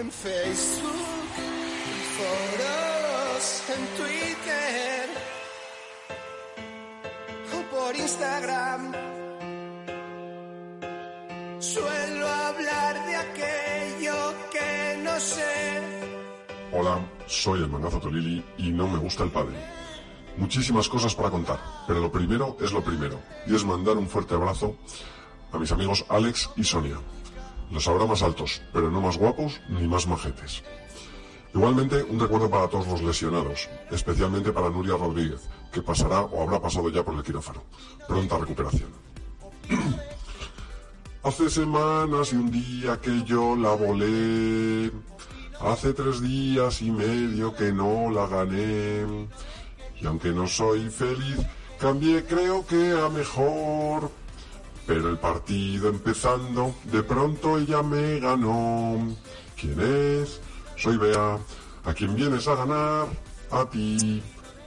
en Facebook, en foros, en Twitter o por Instagram. Suelo hablar de aquello que no sé. Hola, soy el mangazo Tolili y no me gusta el padre. Muchísimas cosas para contar, pero lo primero es lo primero, y es mandar un fuerte abrazo a mis amigos Alex y Sonia. Los habrá más altos, pero no más guapos ni más majetes. Igualmente, un recuerdo para todos los lesionados, especialmente para Nuria Rodríguez, que pasará o habrá pasado ya por el quirófano. Pronta recuperación. Hace semanas y un día que yo la volé. Hace tres días y medio que no la gané. Y aunque no soy feliz, cambié creo que a mejor. Pero el partido empezando, de pronto ella me ganó. ¿Quién es? Soy Bea. ¿A quién vienes a ganar? A ti.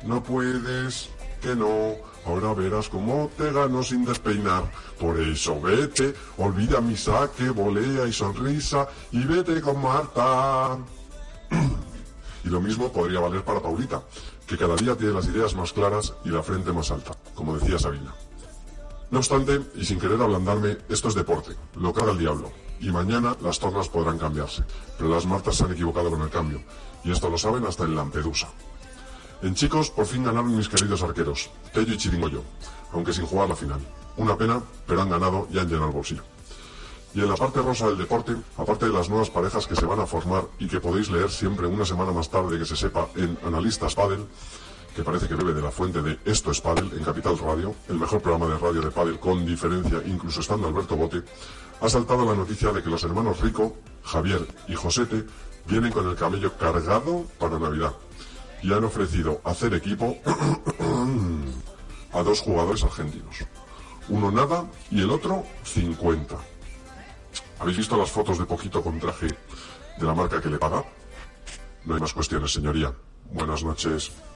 No puedes, que no. Ahora verás cómo te gano sin despeinar. Por eso vete, olvida mi saque, volea y sonrisa y vete con Marta. y lo mismo podría valer para Paulita, que cada día tiene las ideas más claras y la frente más alta, como decía Sabina. No obstante, y sin querer ablandarme, esto es deporte, lo caga el diablo, y mañana las tornas podrán cambiarse, pero las Martas se han equivocado con el cambio, y esto lo saben hasta en Lampedusa. En chicos, por fin ganaron mis queridos arqueros, Tello y Chiringoyo, aunque sin jugar la final. Una pena, pero han ganado y han llenado el bolsillo. Y en la parte rosa del deporte, aparte de las nuevas parejas que se van a formar y que podéis leer siempre una semana más tarde que se sepa en Analistas Padel, que parece que bebe de la fuente de Esto es Padel en Capital Radio, el mejor programa de radio de Padel con diferencia, incluso estando Alberto Bote, ha saltado la noticia de que los hermanos Rico, Javier y Josete vienen con el camello cargado para Navidad y han ofrecido hacer equipo a dos jugadores argentinos. Uno nada y el otro 50. ¿Habéis visto las fotos de Poquito con traje de la marca que le paga? No hay más cuestiones, señoría. Buenas noches.